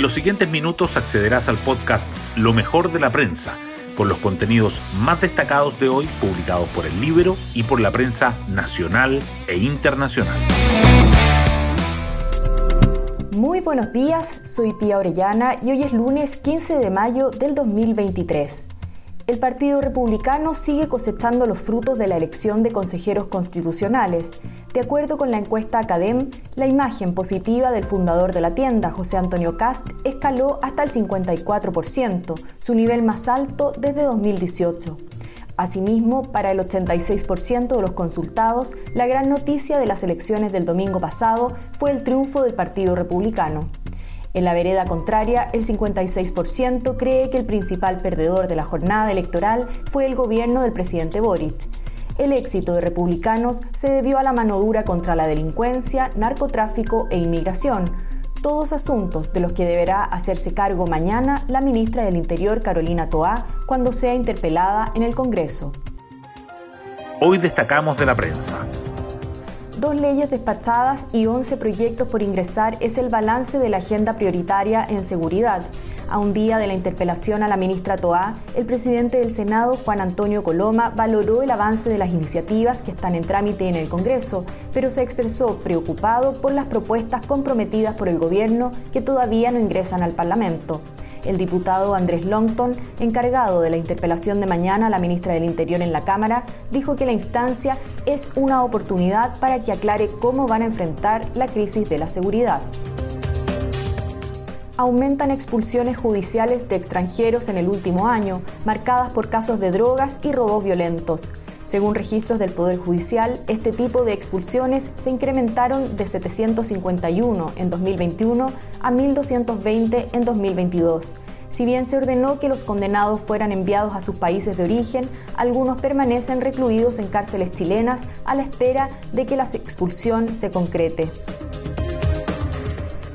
En los siguientes minutos accederás al podcast Lo mejor de la prensa, con los contenidos más destacados de hoy publicados por el libro y por la prensa nacional e internacional. Muy buenos días, soy Pía Orellana y hoy es lunes 15 de mayo del 2023. El Partido Republicano sigue cosechando los frutos de la elección de consejeros constitucionales. De acuerdo con la encuesta Academ, la imagen positiva del fundador de la tienda, José Antonio Cast, escaló hasta el 54%, su nivel más alto desde 2018. Asimismo, para el 86% de los consultados, la gran noticia de las elecciones del domingo pasado fue el triunfo del Partido Republicano. En la vereda contraria, el 56% cree que el principal perdedor de la jornada electoral fue el gobierno del presidente Boric. El éxito de republicanos se debió a la mano dura contra la delincuencia, narcotráfico e inmigración, todos asuntos de los que deberá hacerse cargo mañana la ministra del Interior Carolina Toá cuando sea interpelada en el Congreso. Hoy destacamos de la prensa dos leyes despachadas y 11 proyectos por ingresar es el balance de la agenda prioritaria en seguridad. A un día de la interpelación a la ministra Toá, el presidente del Senado, Juan Antonio Coloma, valoró el avance de las iniciativas que están en trámite en el Congreso, pero se expresó preocupado por las propuestas comprometidas por el gobierno que todavía no ingresan al Parlamento. El diputado Andrés Longton, encargado de la interpelación de mañana a la ministra del Interior en la Cámara, dijo que la instancia es una oportunidad para que aclare cómo van a enfrentar la crisis de la seguridad aumentan expulsiones judiciales de extranjeros en el último año, marcadas por casos de drogas y robos violentos. Según registros del Poder Judicial, este tipo de expulsiones se incrementaron de 751 en 2021 a 1.220 en 2022. Si bien se ordenó que los condenados fueran enviados a sus países de origen, algunos permanecen recluidos en cárceles chilenas a la espera de que la expulsión se concrete.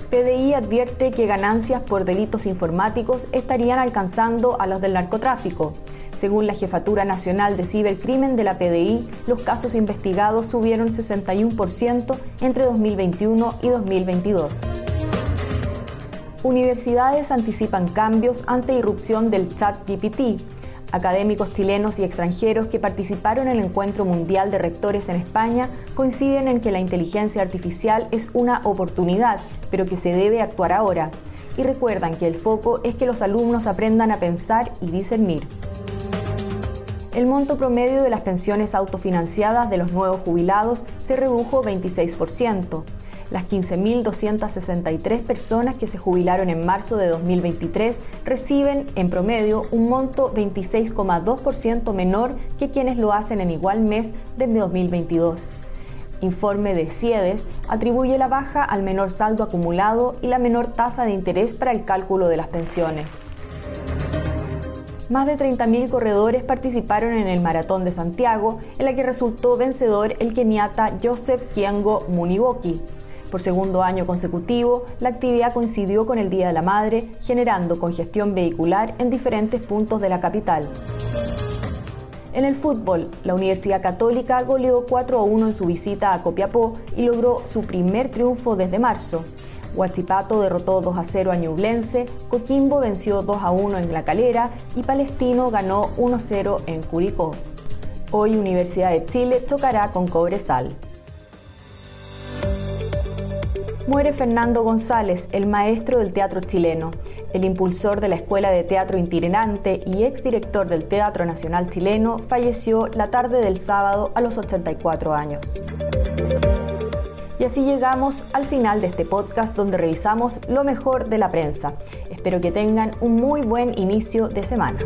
PDI advierte que ganancias por delitos informáticos estarían alcanzando a los del narcotráfico. Según la Jefatura Nacional de Cibercrimen de la PDI, los casos investigados subieron 61% entre 2021 y 2022. Universidades anticipan cambios ante irrupción del chat GPT. Académicos chilenos y extranjeros que participaron en el Encuentro Mundial de Rectores en España coinciden en que la inteligencia artificial es una oportunidad, pero que se debe actuar ahora. Y recuerdan que el foco es que los alumnos aprendan a pensar y discernir el monto promedio de las pensiones autofinanciadas de los nuevos jubilados se redujo 26%. Las 15.263 personas que se jubilaron en marzo de 2023 reciben en promedio un monto 26,2% menor que quienes lo hacen en igual mes de 2022. Informe de CIEDES atribuye la baja al menor saldo acumulado y la menor tasa de interés para el cálculo de las pensiones. Más de 30.000 corredores participaron en el Maratón de Santiago, en la que resultó vencedor el keniata Joseph Kiango Muniboki. Por segundo año consecutivo, la actividad coincidió con el Día de la Madre, generando congestión vehicular en diferentes puntos de la capital. En el fútbol, la Universidad Católica goleó 4 a 1 en su visita a Copiapó y logró su primer triunfo desde marzo. Huachipato derrotó 2 a 0 a Ñublense, Coquimbo venció 2 a 1 en La Calera y Palestino ganó 1 a 0 en Curicó. Hoy Universidad de Chile chocará con Cobresal. Muere Fernando González, el maestro del teatro chileno, el impulsor de la Escuela de Teatro Itinerante y exdirector del Teatro Nacional Chileno, falleció la tarde del sábado a los 84 años. Y así llegamos al final de este podcast donde revisamos lo mejor de la prensa. Espero que tengan un muy buen inicio de semana.